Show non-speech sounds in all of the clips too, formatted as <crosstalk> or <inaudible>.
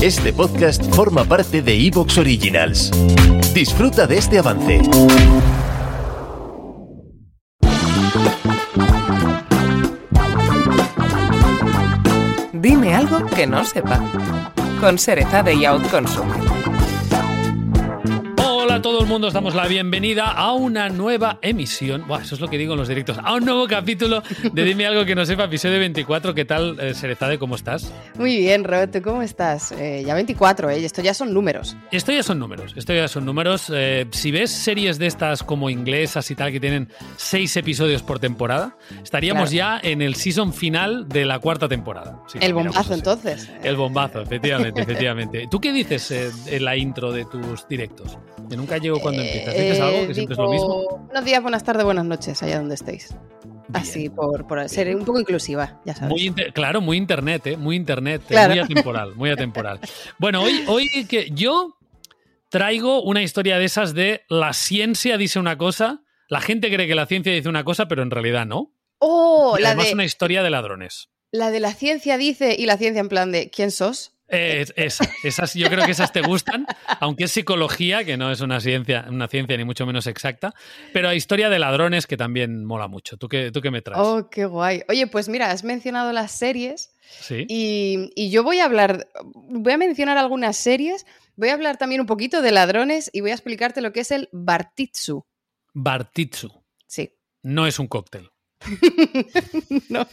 Este podcast forma parte de Evox Originals. Disfruta de este avance. Dime algo que no sepa. Con Sereza de Yacht Consumer. Mundo, os damos la bienvenida a una nueva emisión. Buah, eso es lo que digo en los directos. A un nuevo capítulo de Dime algo que no sepa, episodio 24. ¿Qué tal, eh, Serezade? ¿Cómo estás? Muy bien, Roberto, ¿cómo estás? Eh, ya 24, ¿eh? Esto ya son números. Esto ya son números, esto ya son números. Eh, si ves series de estas como inglesas y tal, que tienen seis episodios por temporada, estaríamos ya en el season final de la cuarta temporada. Si El bombazo, entonces. El bombazo, efectivamente, efectivamente. ¿Tú qué dices eh, en la intro de tus directos? Que nunca llego cuando empiezas. ¿Dices Eh, algo que siempre es lo mismo? Buenos días, buenas tardes, buenas noches, allá donde estéis. Así, por, por ser un poco inclusiva, ya sabes. Muy inter- claro, muy internet, ¿eh? Muy internet, eh, Claro. muy atemporal, muy atemporal. Bueno, hoy, hoy que yo traigo una historia de esas de la ciencia dice una cosa, la gente cree que la ciencia dice una cosa, pero en realidad no. ¡Oh! Y La además de, una historia de ladrones. la de la ciencia dice y la ciencia en plan de ¿quién sos? Eh, es- esa, esas, yo creo que esas te gustan, aunque es psicología, que no es una ciencia, una ciencia ni mucho menos exacta, pero historia de ladrones que también mola mucho. ¿Tú qué, tú qué me traes? ¡Oh, qué guay! Oye, pues mira, has mencionado las series ¿Sí? y, y yo voy a hablar, voy a mencionar algunas series, voy a hablar también un poquito de ladrones y voy a explicarte lo que es el Bartitsu. Bartitsu. Sí. No es un cóctel. <laughs> no.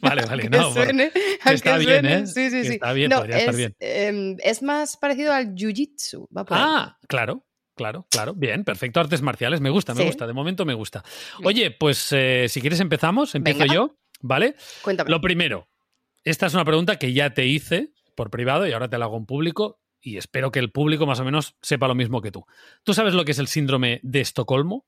Vale, vale, Que no. suene, que está bien, suene. ¿eh? Sí, sí, Que sí. está bien, No, podría estar es, bien. em, es más parecido al jiu-jitsu. Ah, claro, claro, claro. Bien, perfecto. Artes marciales, me gusta, me gusta. De momento me gusta. Oye, pues eh, si quieres empezamos, empiezo Venga. yo, ¿vale? Cuéntame. Lo primero, esta es una pregunta que ya te hice por privado y ahora te la hago en público y espero que el público más o menos sepa lo mismo que tú. ¿Tú sabes lo que es el síndrome de Estocolmo?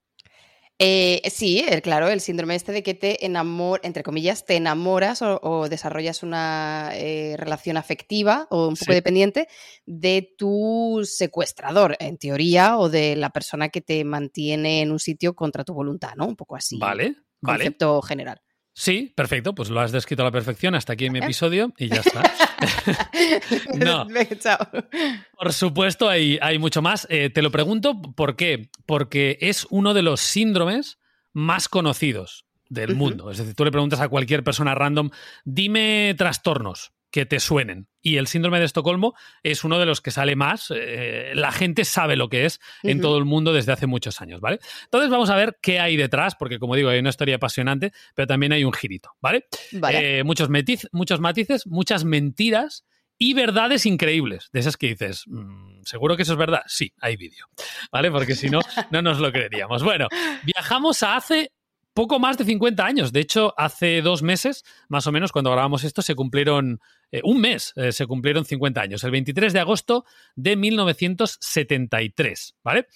Eh, sí, el- claro, el síndrome este de que te enamoras, entre comillas, te enamoras o, o desarrollas una eh, relación afectiva o un poco Sí. dependiente de tu secuestrador, en teoría, o de la persona que te mantiene en un sitio contra tu voluntad, ¿no? Un poco así. Vale, vale. Concepto general. Sí, perfecto, pues lo has descrito a la perfección hasta aquí en mi episodio y ya está. <laughs> <laughs> No. Por supuesto, hay, hay mucho más. Eh, te lo pregunto, ¿por qué? Porque es uno de los síndromes más conocidos del mundo. Es decir, tú le preguntas a cualquier persona random, dime trastornos que te suenen. Y el síndrome de Estocolmo es uno de los que sale más. eh, la gente sabe lo que es en todo el mundo desde hace muchos años, ¿vale? Entonces vamos a ver qué hay detrás, porque como digo, hay una historia apasionante, pero también hay un girito, ¿vale? Vale. Eh, muchos, matiz- muchos matices, muchas mentiras y verdades increíbles. De esas que dices, "Mm, ¿seguro que eso es verdad? Sí, hay vídeo. ¿Vale? Porque si no, no nos lo creeríamos. Bueno, viajamos a hace poco más de 50 años. De hecho, hace dos meses, más o menos, cuando grabamos esto, se cumplieron, eh, un mes, eh, se cumplieron 50 años. El 23 de agosto de 1973, ¿vale?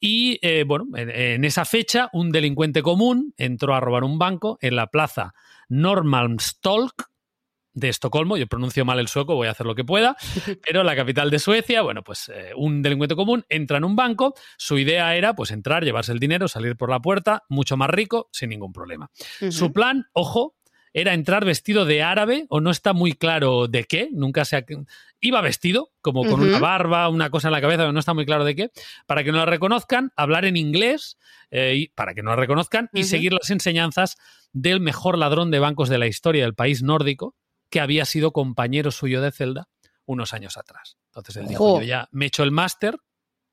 Y eh, bueno, en, en esa fecha, un delincuente común entró a robar un banco en la plaza Norrmalmstorg de Estocolmo. Yo pronuncio mal el sueco, voy a hacer lo que pueda. <laughs> Pero la capital de Suecia, bueno, pues eh, un delincuente común entra en un banco. Su idea era, pues, entrar, llevarse el dinero, salir por la puerta, mucho más rico, sin ningún problema. Su plan, ojo, era entrar vestido de árabe, o no está muy claro de qué, nunca se ha... Iba vestido, como con una barba, una cosa en la cabeza, pero no está muy claro de qué, para que no la reconozcan, hablar en inglés, eh, y, para que no la reconozcan, y seguir las enseñanzas del mejor ladrón de bancos de la historia del país nórdico, que había sido compañero suyo de celda unos años atrás. Entonces él dijo, Jo. yo ya me he hecho el máster,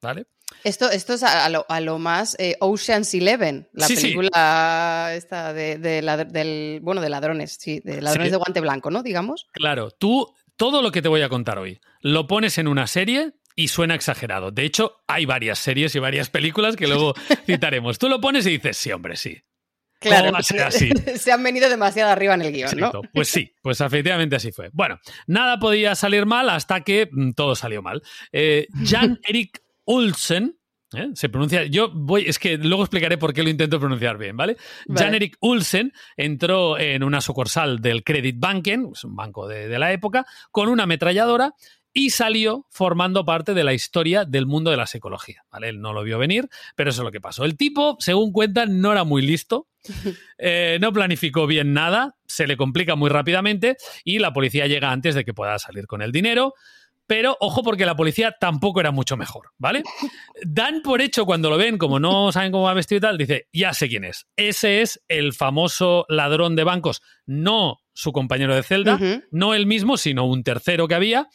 ¿vale? Esto, esto es a, lo, a lo más eh, Ocean's Eleven, la Sí, sí. película esta de, del, bueno, de ladrones, sí, de ladrones Sí. de guante blanco, ¿no? Digamos. Claro, tú todo lo que te voy a contar hoy lo pones en una serie y suena exagerado. De hecho, hay varias series y varias películas que luego <laughs> citaremos. Tú lo pones y dices, sí, hombre, sí. ¿Cómo va a ser <laughs> así? se han venido demasiado arriba en el guion, ¿no? Pues sí, pues efectivamente así fue. Bueno, nada podía salir mal hasta que mm, todo salió mal. Eh, Jan Erik Olsen, ¿eh? se pronuncia, yo voy, es que luego explicaré por qué lo intento pronunciar bien, ¿vale? Vale. Jan Erik Olsen entró en una sucursal del Credit Banken, es un banco de, de la época, con una ametralladora y salió formando parte de la historia del mundo de la psicología. ¿vale? Él no lo vio venir, pero eso es lo que pasó. El tipo, según cuentan, no era muy listo, <laughs> eh, no planificó bien nada, se le complica muy rápidamente y la policía llega antes de que pueda salir con el dinero. pero ojo porque la policía tampoco era mucho mejor, ¿vale? Dan por hecho cuando lo ven, como no saben cómo va vestido y tal, dice, ya sé quién es. Ese es el famoso ladrón de bancos, no su compañero de celda, no él mismo, sino un tercero que había.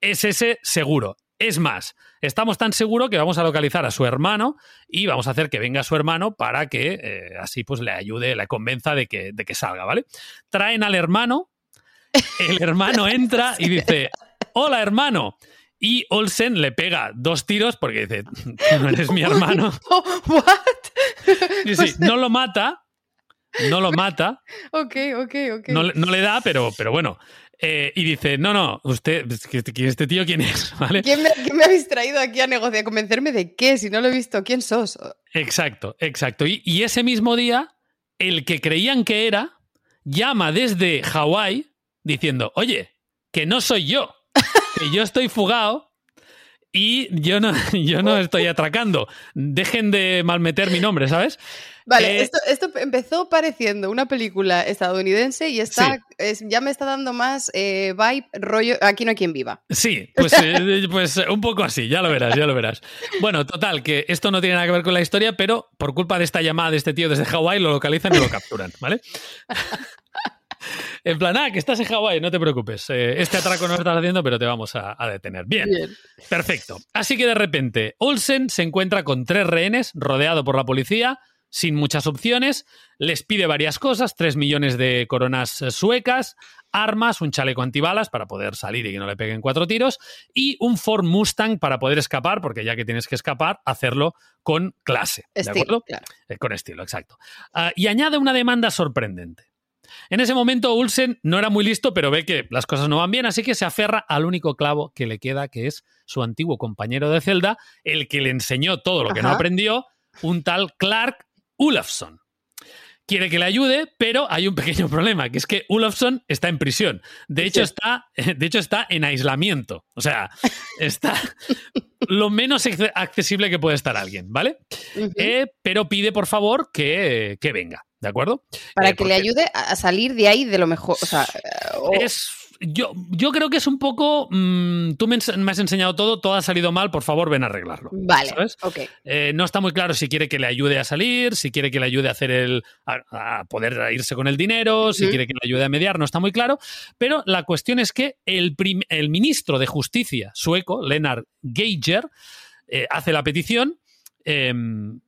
Es ese seguro. Es más, estamos tan seguros que vamos a localizar a su hermano y vamos a hacer que venga su hermano para que eh, así pues le ayude, le convenza de que, de que salga, ¿vale? Traen al hermano, el hermano entra y dice, hola hermano. Y Olsen le pega dos tiros porque dice, "Tú no eres mi hermano. <laughs> ¿What? Sí, sí, no lo mata, no lo mata, Ok, ok, ok. no, le- no le da, pero, pero bueno. Eh, y dice, no, no, usted, este- este tío quién es, <laughs> ¿vale? ¿Quién me, quién me habéis traído aquí a negociar? ¿Convencerme de qué? Si no lo he visto, ¿quién sos? Exacto, exacto. Y, y ese mismo día, el que creían que era, llama desde Hawái diciendo, oye, que no soy yo, que yo estoy fugado y yo no, <laughs> yo no estoy atracando. Dejen de malmeter mi nombre, ¿sabes? Vale, Eh, esto, esto empezó pareciendo una película estadounidense y está, Sí. es- ya me está dando más eh, vibe, rollo, aquí no hay quien viva. Sí, <laughs> pues, eh, pues eh, un poco así, ya lo verás, ya lo verás. Bueno, total, que esto no tiene nada que ver con la historia, pero por culpa de esta llamada de este tío desde Hawái lo localizan y lo capturan, ¿vale? <laughs> En plan, ah, que estás en Hawái, no te preocupes. eh, este atraco no lo estás haciendo, pero te vamos a, a detener. Bien, Bien. perfecto. Así que de repente, Olsen se encuentra con tres rehenes, rodeado por la policía, sin muchas opciones. Les pide varias cosas: tres millones de coronas eh, suecas, armas, un chaleco antibalas para poder salir y que no le peguen cuatro tiros, y un Ford Mustang para poder escapar, porque ya que tienes que escapar, hacerlo con clase. ¿De acuerdo? claro. Eh, Con estilo, exacto. Ah, y añade una demanda sorprendente. En ese momento, Olsen no era muy listo, pero ve que las cosas no van bien, así que se aferra al único clavo que le queda, que es su antiguo compañero de celda, el que le enseñó todo lo que no aprendió, un tal Clark Olafsson. Quiere que le ayude, pero hay un pequeño <laughs> problema, que es que Olafsson está en prisión. De hecho, Sí. está, de hecho, está en aislamiento. O sea, está <laughs> lo menos acce- accesible que puede estar alguien, ¿vale? Eh, pero pide, por favor, que, que venga, ¿de acuerdo? Para Eh, que le ayude a salir de ahí de lo mejor. O sea, o- Es, yo, yo creo que es un poco. mm, tú me, has enseñado todo, todo ha salido mal, por favor, ven a arreglarlo. vale, ¿sabes? ok. Eh, no está muy claro si quiere que le ayude a salir, si quiere que le ayude a hacer el. a, a poder irse con el dinero, si quiere que le ayude a mediar, no está muy claro. Pero la cuestión es que el, prim- el ministro de Justicia sueco, Lennart Geiger, eh, hace la petición. Eh,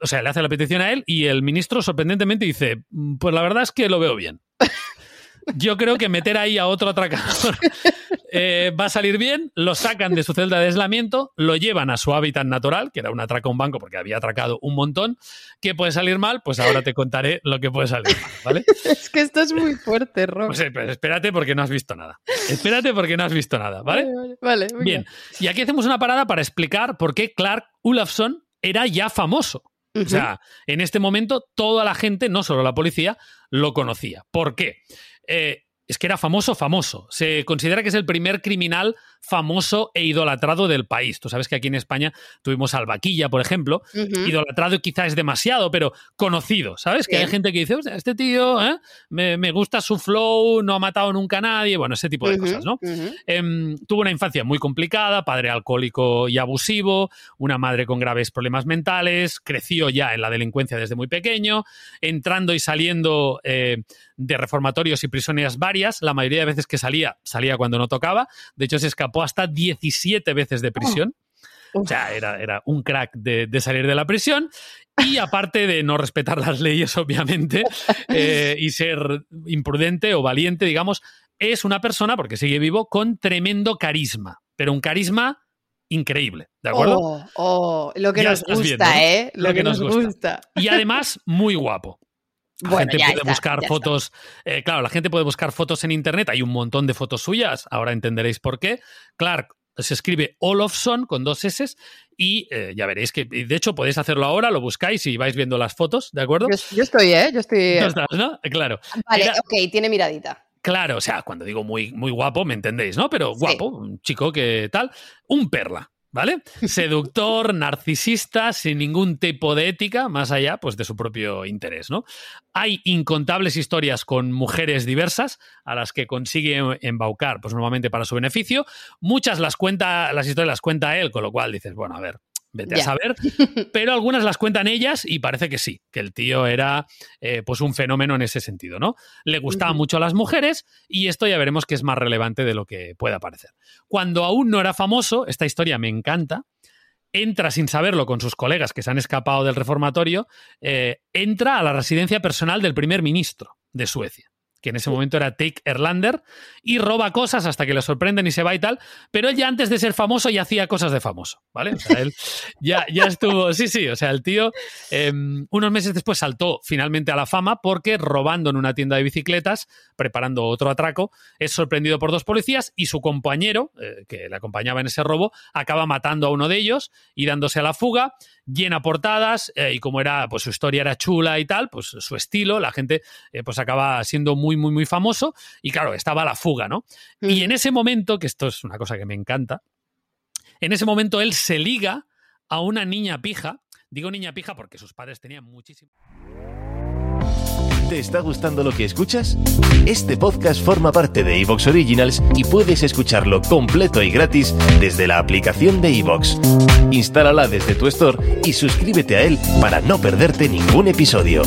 o sea, le hace la petición a él y el ministro sorprendentemente dice: "Mm, Pues la verdad es que lo veo bien. <laughs> Yo creo que meter ahí a otro atracador <laughs> eh, va a salir bien, lo sacan de su celda de aislamiento, lo llevan a su hábitat natural, que era un atraco a un banco porque había atracado un montón. ¿Qué puede salir mal? Pues ahora te contaré lo que puede salir mal, ¿vale? <laughs> Es que esto es muy fuerte, Rob. Pues, eh, pues espérate porque no has visto nada. Espérate porque no has visto nada, ¿vale? Vale, vale. Bien, y aquí hacemos una parada para explicar por qué Clark Olafsson era ya famoso. O sea, en este momento toda la gente, no solo la policía, lo conocía. ¿Por qué? Eh, es que era famoso, famoso. Se considera que es el primer criminal famoso e idolatrado del país. Tú sabes que aquí en España tuvimos al Vaquilla, por ejemplo. Idolatrado quizá es demasiado, pero conocido, ¿sabes? Que hay gente que dice, "Hostia, este tío, ¿eh? me, me gusta su flow, no ha matado nunca a nadie, bueno, ese tipo de cosas, ¿no? Em, tuvo una infancia muy complicada, padre alcohólico y abusivo, una madre con graves problemas mentales, creció ya en la delincuencia desde muy pequeño, entrando y saliendo eh, de reformatorios y prisiones varias, la mayoría de veces que salía, salía cuando no tocaba, de hecho se escapó hasta 17 veces de prisión. O sea, era, era un crack de, de salir de la prisión. Y <laughs> aparte de no respetar las leyes, obviamente, eh, y ser imprudente o valiente, digamos, es una persona, porque sigue vivo, con tremendo carisma. Pero un carisma increíble, ¿de acuerdo? Oh, oh, lo que Ya nos gusta. ¿eh? Lo, que, nos gusta. Y además, muy guapo. La Bueno, gente ya puede está, buscar ya fotos, eh, claro, la gente puede buscar fotos en internet, hay un montón de fotos suyas, ahora entenderéis por qué. Clark se escribe Olofsson con dos S y eh, ya veréis que, de hecho, podéis hacerlo ahora, lo buscáis y vais viendo las fotos, ¿de acuerdo? Yo, yo estoy, ¿eh? Yo estoy. No estás, ¿no? Claro. Vale, Era- ok, tiene miradita. Claro, o sea, cuando digo muy, muy guapo, me entendéis, ¿no? Pero Sí. guapo, un chico que tal, un perla. ¿Vale? Seductor, <laughs> narcisista, sin ningún tipo de ética, más allá pues, de su propio interés, ¿no? Hay incontables historias con mujeres diversas a las que consigue embaucar, pues normalmente para su beneficio. Muchas las cuenta, las historias las cuenta él, con lo cual dices, bueno, a ver, Vete a saber. <laughs> Pero algunas las cuentan ellas y parece que sí, que el tío era eh, pues un fenómeno en ese sentido, ¿no? Le gustaban mucho a las mujeres y esto ya veremos que es más relevante de lo que pueda parecer. Cuando aún no era famoso, esta historia me encanta, entra sin saberlo con sus colegas que se han escapado del reformatorio, eh, entra a la residencia personal del primer ministro de Suecia que en ese momento era Take Erlander, y roba cosas hasta que le sorprenden y se va y tal, pero él ya antes de ser famoso ya hacía cosas de famoso, ¿vale? O sea, él ya, ya estuvo, sí, sí, o sea, el tío em, unos meses después saltó finalmente a la fama porque robando en una tienda de bicicletas, preparando otro atraco, es sorprendido por dos policías y su compañero, eh, que le acompañaba en ese robo, acaba matando a uno de ellos y dándose a la fuga, llena portadas eh, y como era, pues su historia era chula y tal, pues su estilo, la gente eh, pues acaba siendo muy, muy, muy famoso y claro, estaba la fuga, ¿no? Y mm. en ese momento, que esto es una cosa que me encanta, en ese momento él se liga a una niña pija, digo niña pija porque sus padres tenían muchísimo... ¿Te está gustando lo que escuchas? Este podcast forma parte de Evox Originals y puedes escucharlo completo y gratis desde la aplicación de Evox. Instálala desde tu store y suscríbete a él para no perderte ningún episodio.